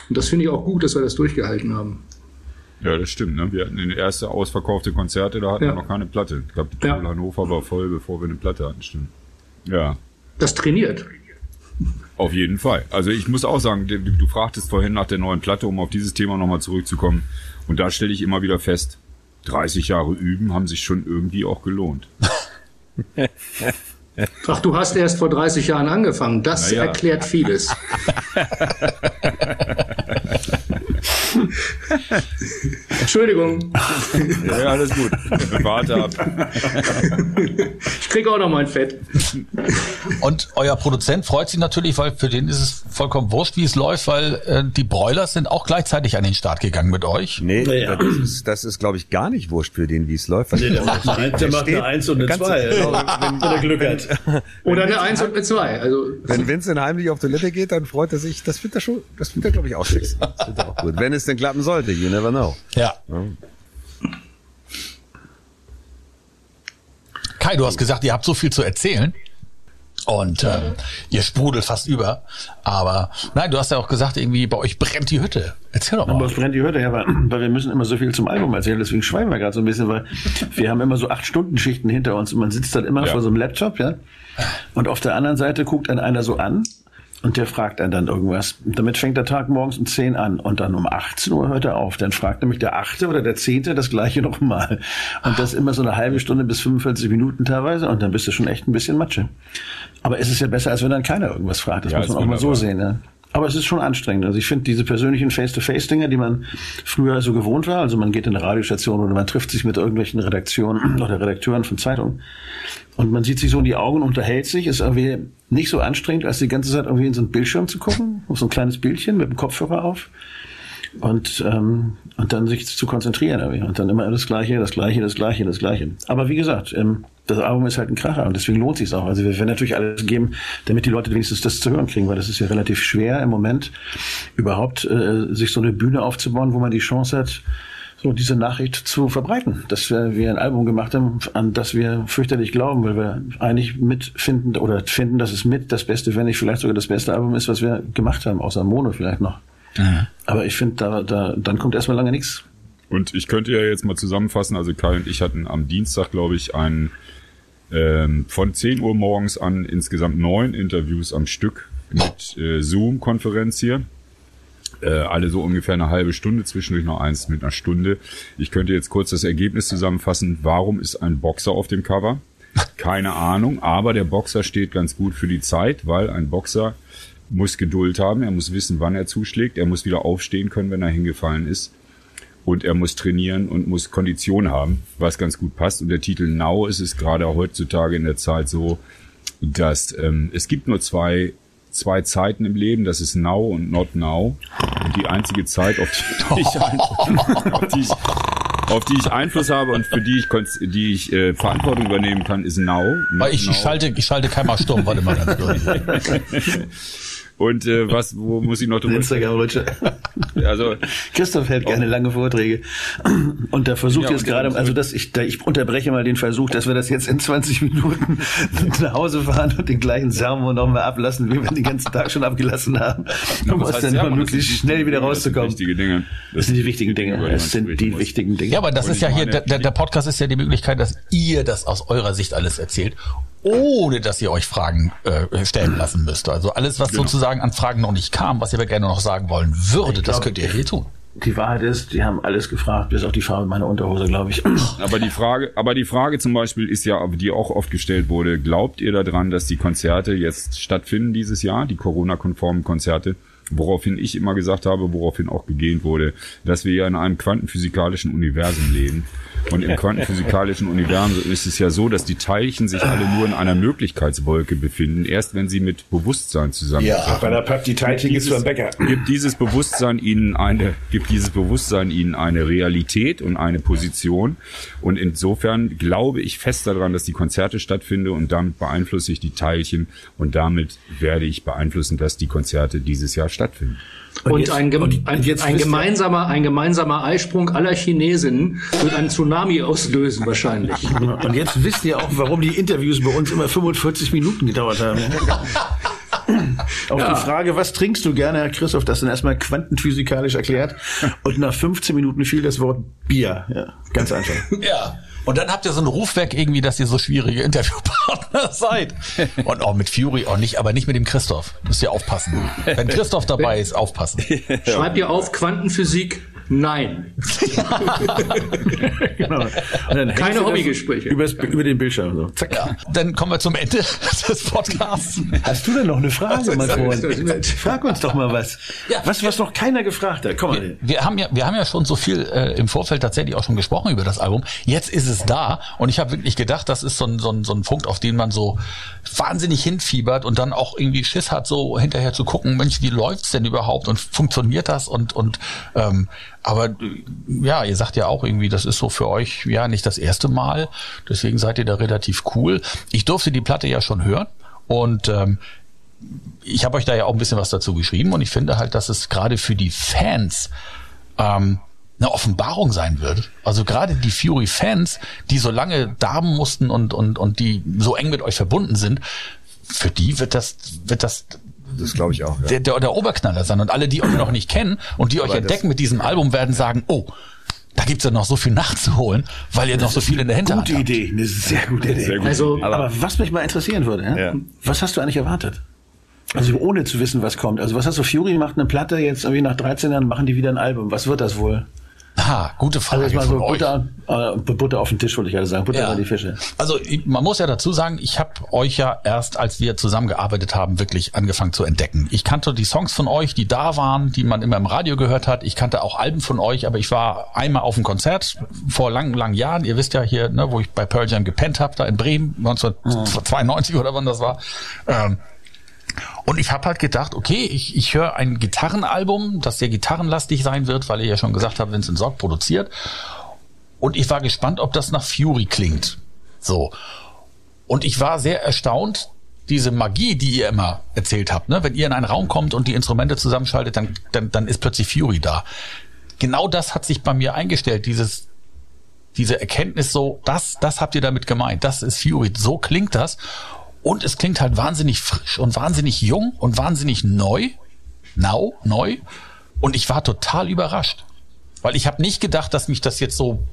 Und das finde ich auch gut, dass wir das durchgehalten haben. Ja, das stimmt. Ne? Wir hatten die erste ausverkaufte Konzerte, da hatten ja. wir noch keine Platte. Ich glaube, die ja. Hannover war voll, bevor wir eine Platte hatten, stimmt. Ja. Das trainiert. Auf jeden Fall. Also ich muss auch sagen, du, du fragtest vorhin nach der neuen Platte, um auf dieses Thema nochmal zurückzukommen. Und da stelle ich immer wieder fest, 30 Jahre üben haben sich schon irgendwie auch gelohnt. Ach, du hast erst vor 30 Jahren angefangen. Das ja. erklärt vieles. Entschuldigung. Ja, alles gut. Warte ab. Ich kriege auch noch mein Fett. Und euer Produzent freut sich natürlich, weil für den ist es vollkommen wurscht, wie es läuft, weil äh, die Broilers sind auch gleichzeitig an den Start gegangen mit euch. Nee, ja. das ist, das ist glaube ich, gar nicht wurscht für den, wie es läuft. Nee, der, macht eine, der macht eine 1 und eine 2, wenn, wenn er Glück hat. Oder eine 1 und eine 2. Also, wenn Vincent heimlich auf Toilette geht, dann freut er sich. Das wird er schon, das wird er, glaube ich, auch schick. Das wird auch gut. Wenn es denn klappen sollte, you never know. Ja. Kai, du hast gesagt, ihr habt so viel zu erzählen. Und ähm, ihr sprudelt fast über. Aber nein, du hast ja auch gesagt, irgendwie bei euch brennt die Hütte. Erzähl doch mal. Bei uns brennt die Hütte, ja, weil, weil wir müssen immer so viel zum Album erzählen. Deswegen schweigen wir gerade so ein bisschen, weil wir haben immer so acht Stunden Schichten hinter uns und man sitzt dann immer ja. vor so einem Laptop, ja. Und auf der anderen Seite guckt dann einer so an und der fragt einen dann irgendwas. damit fängt der Tag morgens um 10 an und dann um 18 Uhr hört er auf. Dann fragt nämlich der achte oder der zehnte das gleiche nochmal. Und das immer so eine halbe Stunde bis 45 Minuten teilweise und dann bist du schon echt ein bisschen Matsche. Aber es ist ja besser, als wenn dann keiner irgendwas fragt. Das ja, muss man auch mal so sehen. Ne? Aber es ist schon anstrengend. Also ich finde diese persönlichen Face-to-Face-Dinger, die man früher so gewohnt war, also man geht in eine Radiostation oder man trifft sich mit irgendwelchen Redaktionen oder Redakteuren von Zeitungen und man sieht sich so in die Augen, unterhält sich, ist irgendwie nicht so anstrengend, als die ganze Zeit irgendwie in so einen Bildschirm zu gucken, auf so ein kleines Bildchen mit dem Kopfhörer auf und ähm, und dann sich zu konzentrieren irgendwie. und dann immer das Gleiche, das Gleiche, das Gleiche, das Gleiche. Aber wie gesagt, ähm, das Album ist halt ein Kracher und deswegen lohnt sich auch. Also wir werden natürlich alles geben, damit die Leute wenigstens das zu hören kriegen, weil das ist ja relativ schwer im Moment überhaupt äh, sich so eine Bühne aufzubauen, wo man die Chance hat, so diese Nachricht zu verbreiten, dass wir, wir ein Album gemacht haben, an das wir fürchterlich glauben, weil wir eigentlich mitfinden oder finden, dass es mit das Beste, wenn nicht vielleicht sogar das beste Album ist, was wir gemacht haben, außer Mono vielleicht noch. Mhm. Aber ich finde, da, da, dann kommt erstmal lange nichts. Und ich könnte ja jetzt mal zusammenfassen, also Kai und ich hatten am Dienstag, glaube ich, ein ähm, von 10 Uhr morgens an insgesamt neun Interviews am Stück mit äh, Zoom-Konferenz hier. Äh, alle so ungefähr eine halbe Stunde, zwischendurch noch eins mit einer Stunde. Ich könnte jetzt kurz das Ergebnis zusammenfassen. Warum ist ein Boxer auf dem Cover? Keine Ahnung, aber der Boxer steht ganz gut für die Zeit, weil ein Boxer muss Geduld haben, er muss wissen, wann er zuschlägt, er muss wieder aufstehen können, wenn er hingefallen ist und er muss trainieren und muss Kondition haben, was ganz gut passt. Und der Titel Now ist es gerade heutzutage in der Zeit so, dass ähm, es gibt nur zwei zwei Zeiten im Leben, das ist Now und Not Now. Und die einzige Zeit, auf die, ich, auf die ich, auf die ich Einfluss habe und für die ich, die ich äh, Verantwortung übernehmen kann, ist Now. Ich, ich, schalte, ich schalte keiner Sturm, warte mal ganz durch. Und äh, was, wo muss ich noch drüber? Instagram-Rutsche. Also Christoph hält gerne lange Vorträge und da versucht ja, jetzt gerade, also dass ich, da ich unterbreche mal den Versuch, dass wir das jetzt in 20 Minuten nach Hause fahren und den gleichen Sermon nochmal ablassen, wie wir den ganzen Tag schon abgelassen haben, um aus dann immer möglichst schnell wieder rauszukommen. Das sind wichtige Dinge. Das sind die wichtigen Dinge. Das sind die wichtigen Dinge. Ja, aber das ist ja hier, der, der Podcast ist ja die Möglichkeit, dass ihr das aus eurer Sicht alles erzählt ohne dass ihr euch Fragen äh, stellen lassen müsst. Also alles, was genau. sozusagen an Fragen noch nicht kam, was ihr aber gerne noch sagen wollen würde, das könnt ihr hier tun. Die Wahrheit ist, die haben alles gefragt, bis auf die Farbe meiner Unterhose, glaube ich. Aber die Frage, aber die Frage zum Beispiel ist ja, die auch oft gestellt wurde, glaubt ihr daran, dass die Konzerte jetzt stattfinden dieses Jahr, die Corona-konformen Konzerte? Woraufhin ich immer gesagt habe, woraufhin auch gegähnt wurde, dass wir ja in einem quantenphysikalischen Universum leben. Und im quantenphysikalischen Universum ist es ja so, dass die Teilchen sich alle nur in einer Möglichkeitswolke befinden, erst wenn sie mit Bewusstsein zusammentreffen. Ja, bei der Papp, die Teilchen gibt beim Bäcker. Gibt dieses Bewusstsein ihnen eine, gibt dieses Bewusstsein ihnen eine Realität und eine Position. Und insofern glaube ich fest daran, dass die Konzerte stattfinden und damit beeinflusse ich die Teilchen und damit werde ich beeinflussen, dass die Konzerte dieses Jahr stattfinden. Und, und, jetzt, ein, und ein, ein, gemeinsamer, ein gemeinsamer Eisprung aller Chinesinnen wird einen Tsunami auslösen wahrscheinlich. Und jetzt wisst ihr auch, warum die Interviews bei uns immer 45 Minuten gedauert haben. Auf ja. die Frage, was trinkst du gerne, Herr Christoph, das dann erstmal quantenphysikalisch erklärt. Und nach 15 Minuten fiel das Wort Bier. Ja, ganz einfach. Ja. Und dann habt ihr so einen Ruf weg irgendwie, dass ihr so schwierige Interviewpartner seid. Und auch mit Fury auch nicht, aber nicht mit dem Christoph. Müsst ihr aufpassen. Wenn Christoph dabei ist, aufpassen. Schreibt ihr auf Quantenphysik Nein. genau. Keine Hobbygespräche. Über, über den Bildschirm. So. Zack. Ja. Dann kommen wir zum Ende des Podcasts. Hast du denn noch eine Frage, mein Freund? Frag uns doch mal was. Ja. Was, was noch keiner gefragt hat. Komm mal. Wir, wir, haben ja, wir haben ja schon so viel äh, im Vorfeld tatsächlich auch schon gesprochen über das Album. Jetzt ist es da und ich habe wirklich gedacht, das ist so ein, so, ein, so ein Punkt, auf den man so wahnsinnig hinfiebert und dann auch irgendwie Schiss hat, so hinterher zu gucken, Mensch, wie läuft's denn überhaupt und funktioniert das und und ähm, aber ja, ihr sagt ja auch irgendwie, das ist so für euch ja nicht das erste Mal. Deswegen seid ihr da relativ cool. Ich durfte die Platte ja schon hören und ähm, ich habe euch da ja auch ein bisschen was dazu geschrieben und ich finde halt, dass es gerade für die Fans ähm, eine Offenbarung sein wird. Also gerade die Fury-Fans, die so lange darben mussten und, und, und die so eng mit euch verbunden sind, für die wird das, wird das das glaube ich auch. Ja. Der, der, der Oberknaller sein. Und alle, die euch noch nicht kennen und die euch entdecken mit diesem Album, werden sagen, oh, da gibt's ja noch so viel nachzuholen, weil ihr noch so viel in der Hinterhand Gute habt. Idee, eine sehr gute Idee. Sehr gut. Also, aber, aber, was mich mal interessieren würde, ja? ja. was hast du eigentlich erwartet? Also ohne zu wissen, was kommt. Also was hast du, Fury macht eine Platte, jetzt irgendwie nach 13 Jahren machen die wieder ein Album. Was wird das wohl? Ah, gute Frage. Also mal so Butter, äh, Butter auf den Tisch, wollte ich gerade sagen. Butter ja. die Fische. Also man muss ja dazu sagen, ich habe euch ja erst, als wir zusammengearbeitet haben, wirklich angefangen zu entdecken. Ich kannte die Songs von euch, die da waren, die man immer im Radio gehört hat. Ich kannte auch Alben von euch, aber ich war einmal auf einem Konzert vor langen, langen Jahren. Ihr wisst ja hier, ne, wo ich bei Pearl Jam gepennt habe, da in Bremen, 1992 oder wann das war. Ähm, und ich habe halt gedacht, okay, ich, ich höre ein Gitarrenalbum, das sehr gitarrenlastig sein wird, weil ihr ja schon gesagt habt, Vincent Sorg produziert. Und ich war gespannt, ob das nach Fury klingt. So. Und ich war sehr erstaunt, diese Magie, die ihr immer erzählt habt, ne? wenn ihr in einen Raum kommt und die Instrumente zusammenschaltet, dann, dann, dann ist plötzlich Fury da. Genau das hat sich bei mir eingestellt, dieses, diese Erkenntnis so, das, das habt ihr damit gemeint, das ist Fury, so klingt das. Und es klingt halt wahnsinnig frisch und wahnsinnig jung und wahnsinnig neu. Now, neu. Und ich war total überrascht. Weil ich habe nicht gedacht, dass mich das jetzt so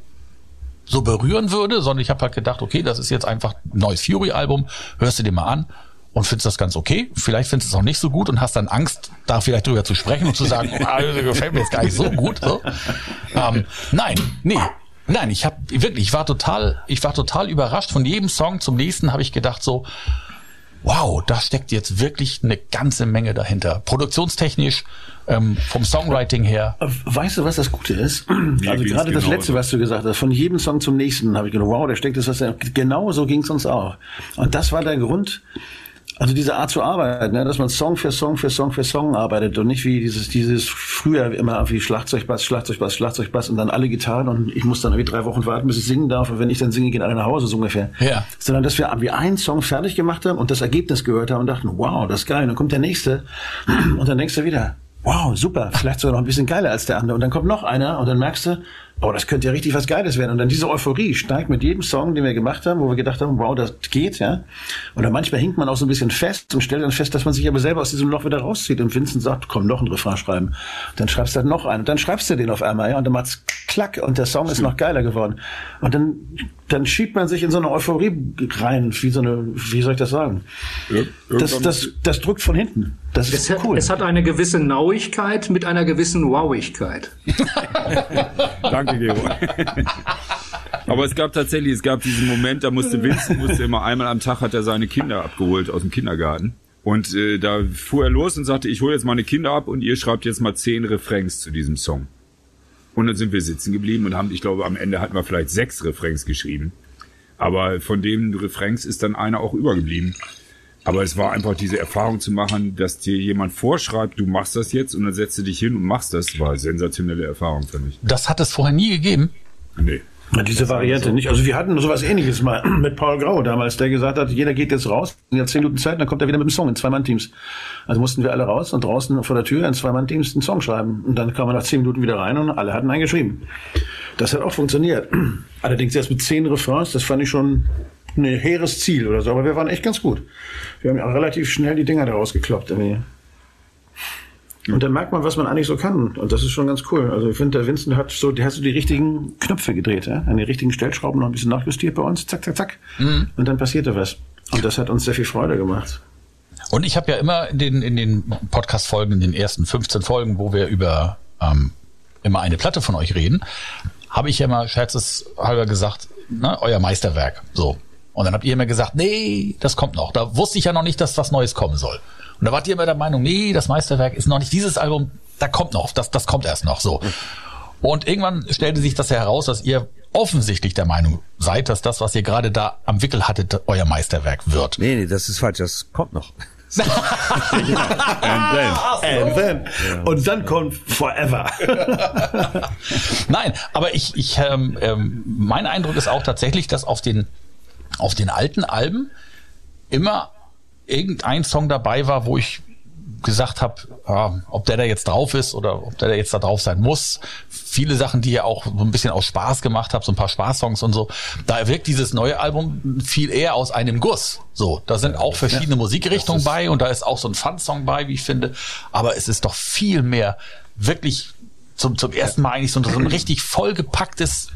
so berühren würde, sondern ich habe halt gedacht, okay, das ist jetzt einfach ein neues Fury-Album, hörst du dir mal an und findest das ganz okay. Vielleicht findest du es auch nicht so gut und hast dann Angst, da vielleicht drüber zu sprechen und zu sagen, das gefällt mir jetzt gar nicht so gut. So. Ähm, nein, nee, Nein, ich habe wirklich, ich war total, ich war total überrascht. Von jedem Song zum nächsten habe ich gedacht so, wow, da steckt jetzt wirklich eine ganze Menge dahinter. Produktionstechnisch, ähm, vom Songwriting her. Weißt du, was das Gute ist? Ja, also gerade das Letzte, was du gesagt hast, von jedem Song zum nächsten habe ich gedacht, wow, da steckt jetzt was. Genau so ging es uns auch. Und das war der Grund, also diese Art zu arbeiten, ne, dass man Song für Song für Song für Song arbeitet und nicht wie dieses, dieses früher immer wie Schlagzeugbass, Schlagzeugbass, Schlagzeugbass und dann alle Gitarren und ich muss dann irgendwie drei Wochen warten, bis ich singen darf und wenn ich dann singe, gehen alle nach Hause, so ungefähr. Ja. Sondern dass wir wie einen Song fertig gemacht haben und das Ergebnis gehört haben und dachten, wow, das ist geil. Und dann kommt der nächste und dann denkst du wieder, wow, super, vielleicht sogar noch ein bisschen geiler als der andere. Und dann kommt noch einer und dann merkst du, oh, das könnte ja richtig was Geiles werden. Und dann diese Euphorie steigt mit jedem Song, den wir gemacht haben, wo wir gedacht haben, wow, das geht, ja. Dann manchmal hinkt man auch so ein bisschen fest und stellt dann fest, dass man sich aber selber aus diesem Loch wieder rauszieht. Und Vincent sagt, komm, noch ein Refrain schreiben. Dann schreibst du dann noch einen. Und dann schreibst du den auf einmal, ja. Und dann macht's klack und der Song ist noch geiler geworden. Und dann, dann schiebt man sich in so eine Euphorie rein, wie so eine, wie soll ich das sagen? Ja, das, das, das drückt von hinten. Das ist es cool. es hat eine gewisse Nauigkeit mit einer gewissen Wowigkeit. Danke, Gero. Aber es gab tatsächlich, es gab diesen Moment, da musste Vincent, musste immer einmal am Tag hat er seine Kinder abgeholt aus dem Kindergarten. Und äh, da fuhr er los und sagte, ich hole jetzt meine Kinder ab und ihr schreibt jetzt mal zehn Refrains zu diesem Song. Und dann sind wir sitzen geblieben und haben, ich glaube, am Ende hatten wir vielleicht sechs Refrains geschrieben. Aber von den Refrains ist dann einer auch übergeblieben. Aber es war einfach diese Erfahrung zu machen, dass dir jemand vorschreibt, du machst das jetzt und dann setzt du dich hin und machst das, war eine sensationelle Erfahrung für mich. Das hat es vorher nie gegeben? Nee. Diese Variante nicht. Also wir hatten sowas ähnliches mal mit Paul Grau damals, der gesagt hat, jeder geht jetzt raus, jetzt zehn Minuten Zeit, dann kommt er wieder mit dem Song in Zwei-Mann-Teams. Also mussten wir alle raus und draußen vor der Tür in Zwei-Mann-Teams einen Song schreiben. Und dann kam man nach zehn Minuten wieder rein und alle hatten einen geschrieben. Das hat auch funktioniert. Allerdings erst mit zehn Refrains, das fand ich schon ein hehres Ziel oder so, aber wir waren echt ganz gut. Wir haben ja relativ schnell die Dinger da rausgekloppt. Irgendwie. Und dann merkt man, was man eigentlich so kann. Und das ist schon ganz cool. Also ich finde, der Vincent hat so, der hat so die richtigen Knöpfe gedreht, ja? an die richtigen Stellschrauben noch ein bisschen nachjustiert bei uns. Zack, zack, zack. Mhm. Und dann passierte was. Und das hat uns sehr viel Freude gemacht. Und ich habe ja immer in den, in den Podcast-Folgen, in den ersten 15 Folgen, wo wir über ähm, immer eine Platte von euch reden, habe ich ja immer scherzeshalber gesagt, ne, euer Meisterwerk. So. Und dann habt ihr immer gesagt, nee, das kommt noch. Da wusste ich ja noch nicht, dass was Neues kommen soll. Und da wart ihr immer der Meinung, nee, das Meisterwerk ist noch nicht dieses Album, da kommt noch, das, das kommt erst noch so. Und irgendwann stellte sich das ja heraus, dass ihr offensichtlich der Meinung seid, dass das, was ihr gerade da am Wickel hattet, euer Meisterwerk wird. Nee, nee, das ist falsch, das kommt noch. And then. And then. Und dann kommt Forever. Nein, aber ich, ich ähm, ähm, mein Eindruck ist auch tatsächlich, dass auf den auf den alten Alben immer irgendein Song dabei war, wo ich gesagt habe, ja, ob der da jetzt drauf ist oder ob der da jetzt da drauf sein muss. Viele Sachen, die ihr auch so ein bisschen aus Spaß gemacht habt, so ein paar Spaßsongs und so. Da wirkt dieses neue Album viel eher aus einem Guss. So, da sind auch verschiedene ja, Musikrichtungen bei und da ist auch so ein Fun-Song bei, wie ich finde. Aber es ist doch viel mehr wirklich zum, zum ersten Mal eigentlich so ein richtig vollgepacktes,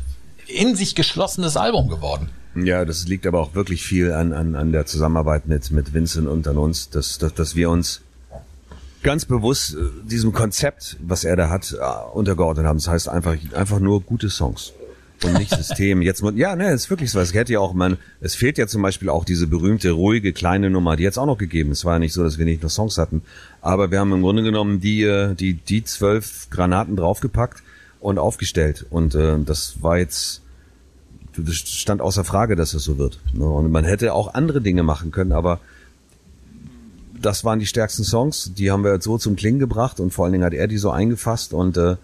in sich geschlossenes Album geworden. Ja, das liegt aber auch wirklich viel an, an, an der Zusammenarbeit mit, mit Vincent und an uns, dass, dass, dass wir uns ganz bewusst äh, diesem Konzept, was er da hat, äh, untergeordnet haben. Das heißt einfach, einfach nur gute Songs und nicht System. Jetzt ja, ne, ist wirklich so. Es hätte ja auch man, es fehlt ja zum Beispiel auch diese berühmte ruhige kleine Nummer, die jetzt auch noch gegeben. Es war ja nicht so, dass wir nicht noch Songs hatten, aber wir haben im Grunde genommen die äh, die die zwölf Granaten draufgepackt und aufgestellt und äh, das war jetzt das stand außer Frage, dass es so wird. Ne? Und man hätte auch andere Dinge machen können, aber das waren die stärksten Songs. Die haben wir jetzt so zum Klingen gebracht und vor allen Dingen hat er die so eingefasst und äh,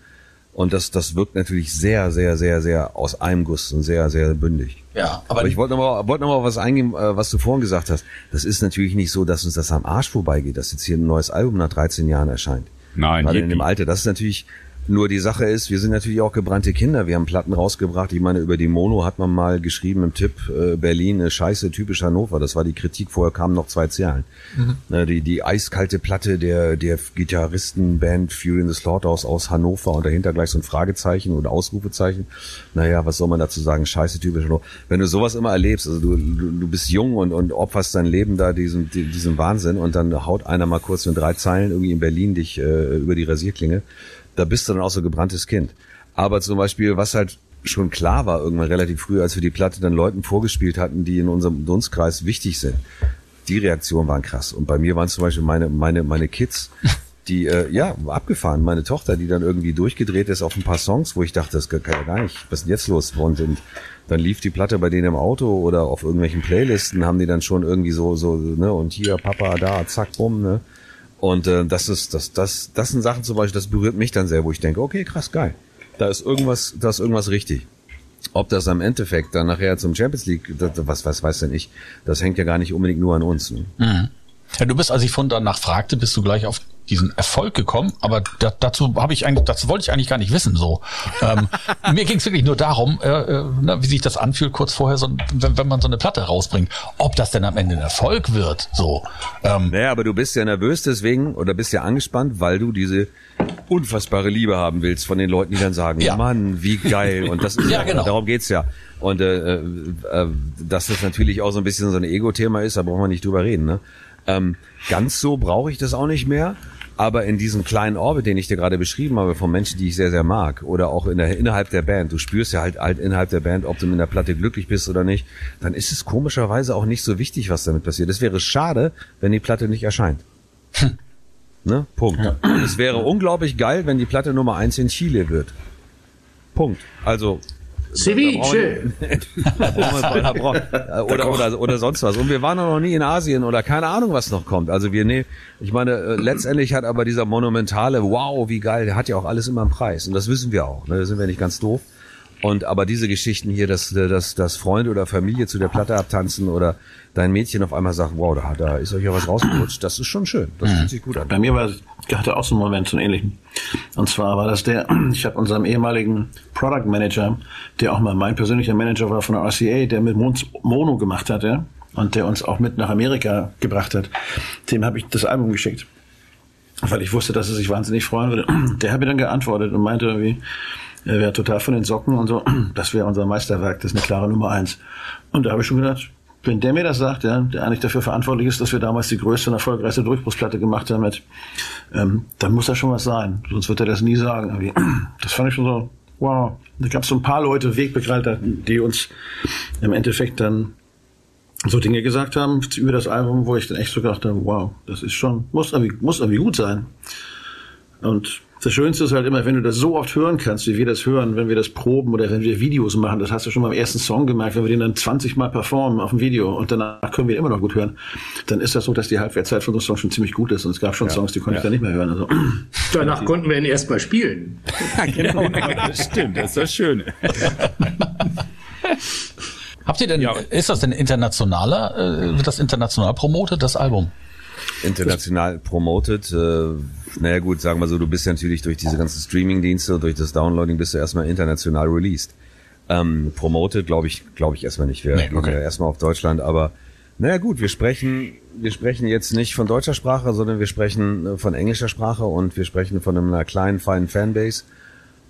und das, das wirkt natürlich sehr, sehr, sehr, sehr aus einem Guss und sehr, sehr bündig. Ja, aber, aber ich wollte noch mal, wollte noch mal was eingehen, äh, was du vorhin gesagt hast. Das ist natürlich nicht so, dass uns das am Arsch vorbeigeht, dass jetzt hier ein neues Album nach 13 Jahren erscheint. Nein, Gerade in dem Alter. Das ist natürlich nur die Sache ist, wir sind natürlich auch gebrannte Kinder. Wir haben Platten rausgebracht. Ich meine, über die Mono hat man mal geschrieben im Tipp äh, Berlin, äh, Scheiße, typisch Hannover. Das war die Kritik. Vorher kamen noch zwei Zahlen. Mhm. Äh, die, die eiskalte Platte der, der Gitarristenband Fury in the Slaughterhouse aus Hannover und dahinter gleich so ein Fragezeichen oder Ausrufezeichen. Naja, was soll man dazu sagen? Scheiße, typisch Hannover. Wenn du sowas immer erlebst, also du, du, du bist jung und, und opferst dein Leben da diesem, diesem Wahnsinn und dann haut einer mal kurz mit drei Zeilen irgendwie in Berlin dich äh, über die Rasierklinge da bist du dann auch so gebranntes Kind. Aber zum Beispiel, was halt schon klar war, irgendwann relativ früh, als wir die Platte dann Leuten vorgespielt hatten, die in unserem Dunstkreis wichtig sind, die Reaktionen waren krass. Und bei mir waren zum Beispiel meine, meine, meine Kids, die, äh, ja, abgefahren. Meine Tochter, die dann irgendwie durchgedreht ist auf ein paar Songs, wo ich dachte, das kann ja gar nicht, was ist denn jetzt los? Und, und dann lief die Platte bei denen im Auto oder auf irgendwelchen Playlisten, haben die dann schon irgendwie so, so, ne, und hier, Papa, da, zack, bumm, ne. Und äh, das ist, das, das, das sind Sachen zum Beispiel, das berührt mich dann sehr, wo ich denke, okay, krass, geil. Da ist irgendwas, da ist irgendwas richtig. Ob das am Endeffekt dann nachher zum Champions League, das, was, was weiß denn ich, das hängt ja gar nicht unbedingt nur an uns. Ne? Mhm. Ja, du bist, als ich von danach fragte, bist du gleich auf diesen Erfolg gekommen, aber da, dazu habe ich eigentlich, dazu wollte ich eigentlich gar nicht wissen. So, ähm, mir ging es wirklich nur darum, äh, äh, ne, wie sich das anfühlt kurz vorher, so, wenn, wenn man so eine Platte rausbringt, ob das denn am Ende ein Erfolg wird. So. Ähm, naja, aber du bist ja nervös deswegen oder bist ja angespannt, weil du diese unfassbare Liebe haben willst von den Leuten, die dann sagen, ja. Mann, wie geil. Und das ist ja, genau. darum geht's ja. Und äh, äh, dass das natürlich auch so ein bisschen so ein Ego-Thema ist, da brauchen wir nicht drüber reden. Ne? Ähm, ganz so brauche ich das auch nicht mehr. Aber in diesem kleinen Orbit, den ich dir gerade beschrieben habe, von Menschen, die ich sehr, sehr mag, oder auch in der, innerhalb der Band, du spürst ja halt, halt innerhalb der Band, ob du mit der Platte glücklich bist oder nicht, dann ist es komischerweise auch nicht so wichtig, was damit passiert. Es wäre schade, wenn die Platte nicht erscheint. Hm. Ne? Punkt. Ja. Es wäre unglaublich geil, wenn die Platte Nummer eins in Chile wird. Punkt. Also Ceviche. oder, oder, oder sonst was. Und wir waren noch nie in Asien oder keine Ahnung, was noch kommt. Also wir, nee, ich meine, äh, letztendlich hat aber dieser monumentale, wow, wie geil, der hat ja auch alles immer einen Preis. Und das wissen wir auch. Ne? Da sind wir nicht ganz doof. Und aber diese Geschichten hier, dass, dass, dass Freunde oder Familie zu der Platte abtanzen oder dein Mädchen auf einmal sagt, wow, da, da ist euch ja was rausgerutscht, das ist schon schön. Das fühlt sich gut an. Bei mir war hatte auch so einen Moment, so einen ähnlichen. Und zwar war das der, ich habe unserem ehemaligen Product Manager, der auch mal mein persönlicher Manager war von der RCA, der mit Mono gemacht hat, ja, und der uns auch mit nach Amerika gebracht hat, dem habe ich das Album geschickt. Weil ich wusste, dass er sich wahnsinnig freuen würde. Der hat mir dann geantwortet und meinte irgendwie, er wäre total von den Socken und so. Das wäre unser Meisterwerk, das ist eine klare Nummer eins. Und da habe ich schon gedacht, wenn der mir das sagt, ja, der eigentlich dafür verantwortlich ist, dass wir damals die größte und erfolgreichste Durchbruchsplatte gemacht haben, mit, ähm, dann muss das schon was sein. Sonst wird er das nie sagen. Das fand ich schon so, wow. Da gab es so ein paar Leute, Wegbegleiter, die uns im Endeffekt dann so Dinge gesagt haben über das Album, wo ich dann echt so gedacht habe, wow, das ist schon, muss irgendwie, muss irgendwie gut sein. Und das Schönste ist halt immer, wenn du das so oft hören kannst, wie wir das hören, wenn wir das proben oder wenn wir Videos machen. Das hast du schon beim ersten Song gemerkt, wenn wir den dann 20 Mal performen auf dem Video und danach können wir immer noch gut hören, dann ist das so, dass die Halbwertszeit von so einem Song schon ziemlich gut ist. Und es gab schon ja. Songs, die konnte ja. ich dann nicht mehr hören. Also. Danach konnten wir ihn erst mal spielen. genau, das stimmt, das ist das Schöne. Habt ihr denn, ja. ist das denn internationaler, äh, wird das international promotet, das Album? International promoted. Äh, naja gut, sagen wir so, du bist ja natürlich durch diese ganzen Streaming-Dienste und durch das Downloading bist du erstmal international released. Ähm, promoted glaube ich, glaube ich erstmal nicht. Wir Nee, okay. gehen ja erstmal auf Deutschland, aber naja gut, wir sprechen, wir sprechen jetzt nicht von deutscher Sprache, sondern wir sprechen äh, von englischer Sprache und wir sprechen von einer kleinen, feinen Fanbase.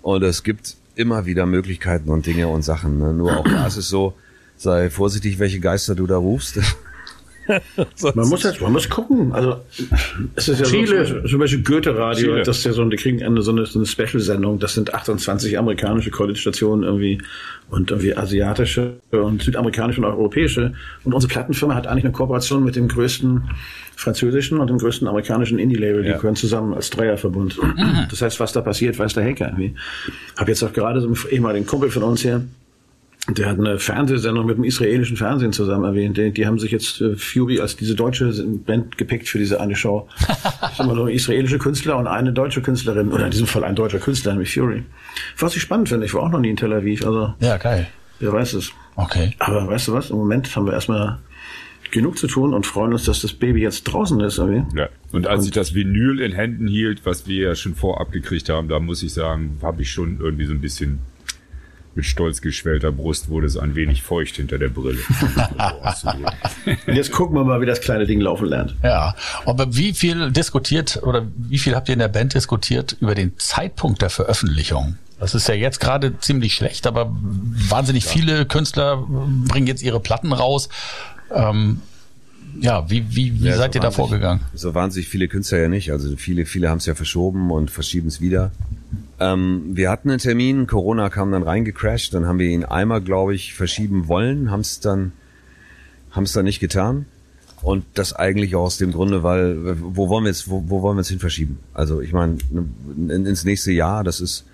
Und es gibt immer wieder Möglichkeiten und Dinge und Sachen. Ne? Nur auch da ist es so, sei vorsichtig, welche Geister du da rufst. Man muss jetzt, man muss gucken. Also es ist ja Chile. so zum Beispiel, zum Beispiel Goethe-Radio, das ist ja so, die kriegen eine, so eine, so eine Special-Sendung. Das sind 28 amerikanische College-Stationen irgendwie und irgendwie asiatische und südamerikanische und europäische. Und unsere Plattenfirma hat eigentlich eine Kooperation mit dem größten französischen und dem größten amerikanischen Indie-Label. Die Ja. gehören zusammen als Dreierverbund. Das heißt, was da passiert, weiß der Hacker irgendwie. Hab jetzt auch gerade so einen ehemaligen Kumpel von uns hier, der hat eine Fernsehsendung mit dem israelischen Fernsehen zusammen erwähnt. Die, die haben sich jetzt äh, Fury als diese deutsche Band gepickt für diese eine Show. Das ist immer nur israelische Künstler und eine deutsche Künstlerin. Oder in diesem Fall ein deutscher Künstler, nämlich Fury. Was ich spannend finde. Ich war auch noch nie in Tel Aviv. Also, Ja, geil. wer weiß es. Okay. Aber weißt du was? Im Moment haben wir erstmal genug zu tun und freuen uns, dass das Baby jetzt draußen ist. Irgendwie. Ja. Und als ich das Vinyl in Händen hielt, was wir ja schon vorab gekriegt haben, da muss ich sagen, habe ich schon irgendwie so ein bisschen mit stolz geschwellter Brust wurde es ein wenig feucht hinter der Brille. Und jetzt gucken wir mal, wie das kleine Ding laufen lernt. Ja, aber wie viel diskutiert oder wie viel habt ihr in der Band diskutiert über den Zeitpunkt der Veröffentlichung? Das ist ja jetzt gerade ziemlich schlecht, aber wahnsinnig viele Künstler bringen jetzt ihre Platten raus. Ähm, ja, wie, wie, wie Ja, seid so ihr da vorgegangen? So wahnsinnig viele Künstler ja nicht. Also viele, viele haben es ja verschoben und verschieben es wieder. Ähm, wir hatten einen Termin, Corona kam dann reingecrashed, dann haben wir ihn einmal, glaube ich, verschieben wollen, haben es dann, haben es dann nicht getan. Und das eigentlich auch aus dem Grunde, weil wo wollen wir jetzt, wo, wo wollen wir jetzt hin verschieben? Also ich meine, in, ins nächste Jahr, das ist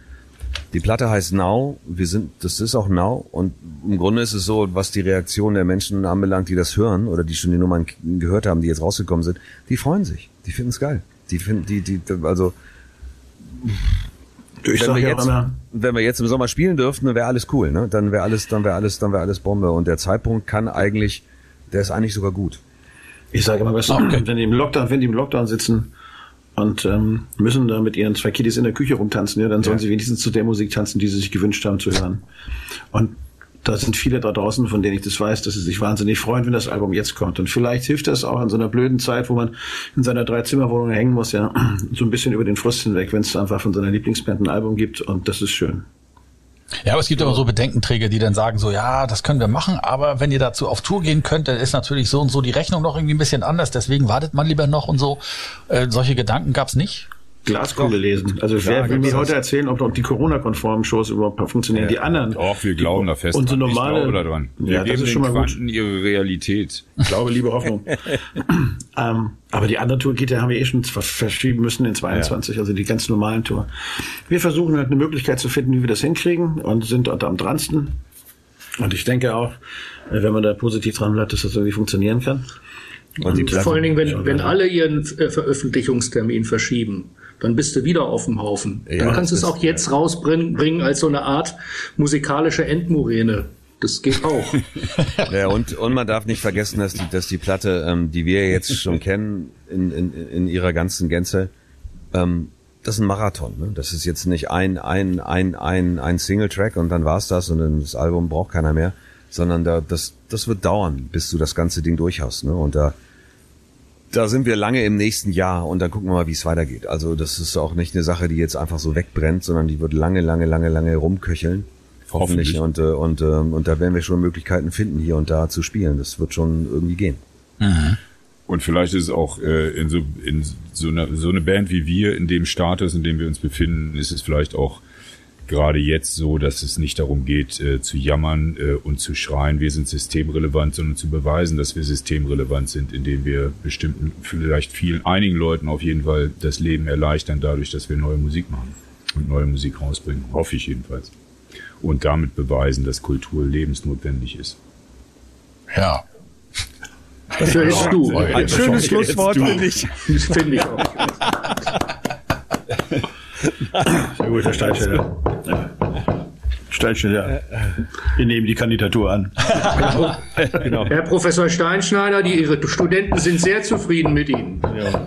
die Platte heißt Now, wir sind, das ist auch Now und im Grunde ist es so, was die Reaktion der Menschen anbelangt, die das hören oder die schon die Nummern gehört haben, die jetzt rausgekommen sind, die freuen sich, die finden es geil, die finden, die, die, also Ich wenn wir ja jetzt, immer, wenn wir jetzt im Sommer spielen dürften, dann wäre alles cool, ne? Dann wäre alles, dann wäre alles, dann wäre alles Bombe und der Zeitpunkt kann eigentlich, der ist eigentlich sogar gut. Ich sage immer, weißt du, wenn die im Lockdown, wenn die im Lockdown sitzen und ähm, müssen da mit ihren zwei Kiddies in der Küche rumtanzen, ja, dann sollen sie wenigstens zu der Musik tanzen, die sie sich gewünscht haben zu hören. Und da sind viele da draußen, von denen ich das weiß, dass sie sich wahnsinnig freuen, wenn das Album jetzt kommt. Und vielleicht hilft das auch in so einer blöden Zeit, wo man in seiner Dreizimmerwohnung hängen muss, ja, so ein bisschen über den Frust hinweg, wenn es einfach von seiner Lieblingsband ein Album gibt. Und das ist schön. Ja, aber es gibt immer so Bedenkenträger, die dann sagen so, ja, das können wir machen, aber wenn ihr dazu auf Tour gehen könnt, dann ist natürlich so und so die Rechnung noch irgendwie ein bisschen anders, deswegen wartet man lieber noch und so. Äh, solche Gedanken gab's nicht. Glaskugel lesen. Also wer will mir heute erzählen, ob, die Corona-konformen Shows überhaupt funktionieren? die anderen. Doch, wir glauben da fest. Unsere normale, ich glaube da dran. Wir Ja, das geben ist den schon mal gut. Quanten ihre Realität. Glaube, liebe Hoffnung. ähm, aber die andere Tour geht ja, haben wir eh schon ver- verschieben müssen in 22, also die ganz normalen Tour. Wir versuchen halt eine Möglichkeit zu finden, wie wir das hinkriegen und sind dort am dransten. Und ich denke auch, äh, wenn man da positiv dran bleibt, dass das irgendwie funktionieren kann. Und die Vor allen Dingen, wenn, wenn alle ihren äh, Veröffentlichungstermin verschieben, dann bist du wieder auf dem Haufen. Ja, dann kannst du es auch jetzt rausbringen bringen als so eine Art musikalische Endmuräne. Das geht auch. Ja, und, und man darf nicht vergessen, dass die, dass die Platte, ähm, die wir jetzt schon kennen, in, in, in ihrer ganzen Gänze, ähm, das ist ein Marathon. Ne? Das ist jetzt nicht ein, ein, ein, ein, ein Single-Track und dann war's das und dann das Album braucht keiner mehr, sondern da, das, das wird dauern, bis du das ganze Ding durch hast. Ne? Und da, da sind wir lange im nächsten Jahr und dann gucken wir mal, wie es weitergeht. Also das ist auch nicht eine Sache, die jetzt einfach so wegbrennt, sondern die wird lange, lange, lange, lange rumköcheln. Hoffentlich. Hoffentlich. Und, äh, und, ähm, und da werden wir schon Möglichkeiten finden, hier und da zu spielen. Das wird schon irgendwie gehen. Und vielleicht ist es auch äh, in, so, in so, einer, so eine Band wie wir, in dem Status, in dem wir uns befinden, ist es vielleicht auch gerade jetzt so, dass es nicht darum geht, äh, zu jammern äh, und zu schreien, wir sind systemrelevant, sondern zu beweisen, dass wir systemrelevant sind, indem wir bestimmten, vielleicht vielen, einigen Leuten auf jeden Fall das Leben erleichtern, dadurch, dass wir neue Musik machen und neue Musik rausbringen. Hoffe ich jedenfalls. Und damit beweisen, dass Kultur lebensnotwendig ist. Ja. Dafür ist du. Ein schönes Schlusswort, finde ich. Das finde ich auch. Sehr gut, Herr Steinschneider. Ja. Steinschneider, wir nehmen die Kandidatur an. genau. Herr Professor Steinschneider, die, Ihre Studenten sind sehr zufrieden mit Ihnen. Ja.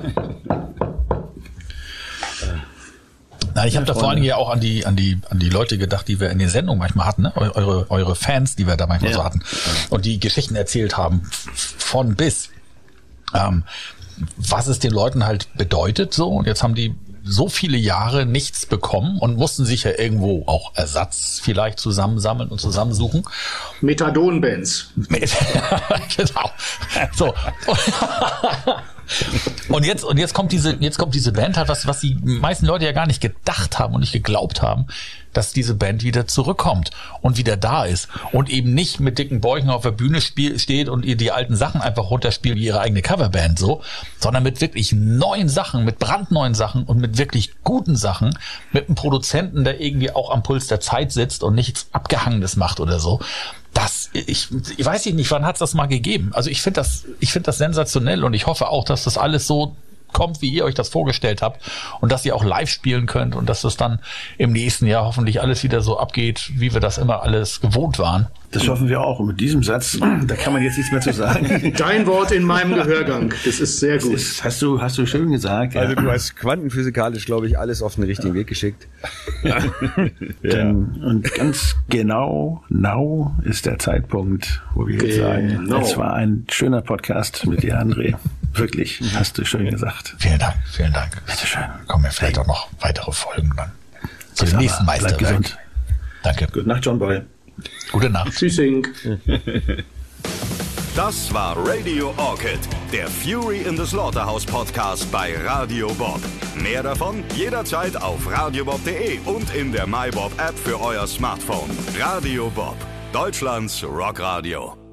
Na, ich habe da vor allen Dingen ja auch an die, an die, an die Leute gedacht, die wir in den Sendungen manchmal hatten, ne? eure, eure Fans, die wir da manchmal ja. so hatten und die Geschichten erzählt haben, von bis. Ähm, was es den Leuten halt bedeutet so und jetzt haben die so viele Jahre nichts bekommen und mussten sich ja irgendwo auch Ersatz vielleicht zusammensammeln und zusammensuchen. Methadon-Bands. genau. So. Und jetzt, und jetzt kommt diese, jetzt kommt diese Band halt, was, was die meisten Leute ja gar nicht gedacht haben und nicht geglaubt haben, dass diese Band wieder zurückkommt und wieder da ist und eben nicht mit dicken Bäuchen auf der Bühne spiel, steht und ihr die alten Sachen einfach runterspielt wie ihre eigene Coverband so, sondern mit wirklich neuen Sachen, mit brandneuen Sachen und mit wirklich guten Sachen, mit einem Produzenten, der irgendwie auch am Puls der Zeit sitzt und nichts Abgehangenes macht oder so das, ich, ich weiß nicht, wann hat es das mal gegeben? Also ich finde das, ich finde das sensationell und ich hoffe auch, dass das alles so kommt, wie ihr euch das vorgestellt habt und dass ihr auch live spielen könnt und dass das dann im nächsten Jahr hoffentlich alles wieder so abgeht, wie wir das immer alles gewohnt waren. Das hoffen wir auch. Und mit diesem Satz, da kann man jetzt nichts mehr zu sagen. Dein Wort in meinem Gehörgang. Das ist sehr gut. Das hast du, hast du schön gesagt. Ja. Also du hast quantenphysikalisch, glaube ich, alles auf den richtigen Weg geschickt. ja. Denn, und ganz genau, now ist der Zeitpunkt, wo wir jetzt sagen, es war ein schöner Podcast mit dir, André. Wirklich, hast du schön gesagt. Vielen Dank, vielen Dank. Bitteschön. Kommen ja vielleicht auch noch weitere Folgen dann. Zu dem nächsten Meisterwerk. gesund. Danke. Gute Nacht, John Boy. Gute Nacht. Tschüssing. Das war Radio Orchid, der Fury in the Slaughterhouse Podcast bei Radio Bob. Mehr davon jederzeit auf radiobob.de und in der MyBob App für euer Smartphone. Radio Bob, Deutschlands Rockradio.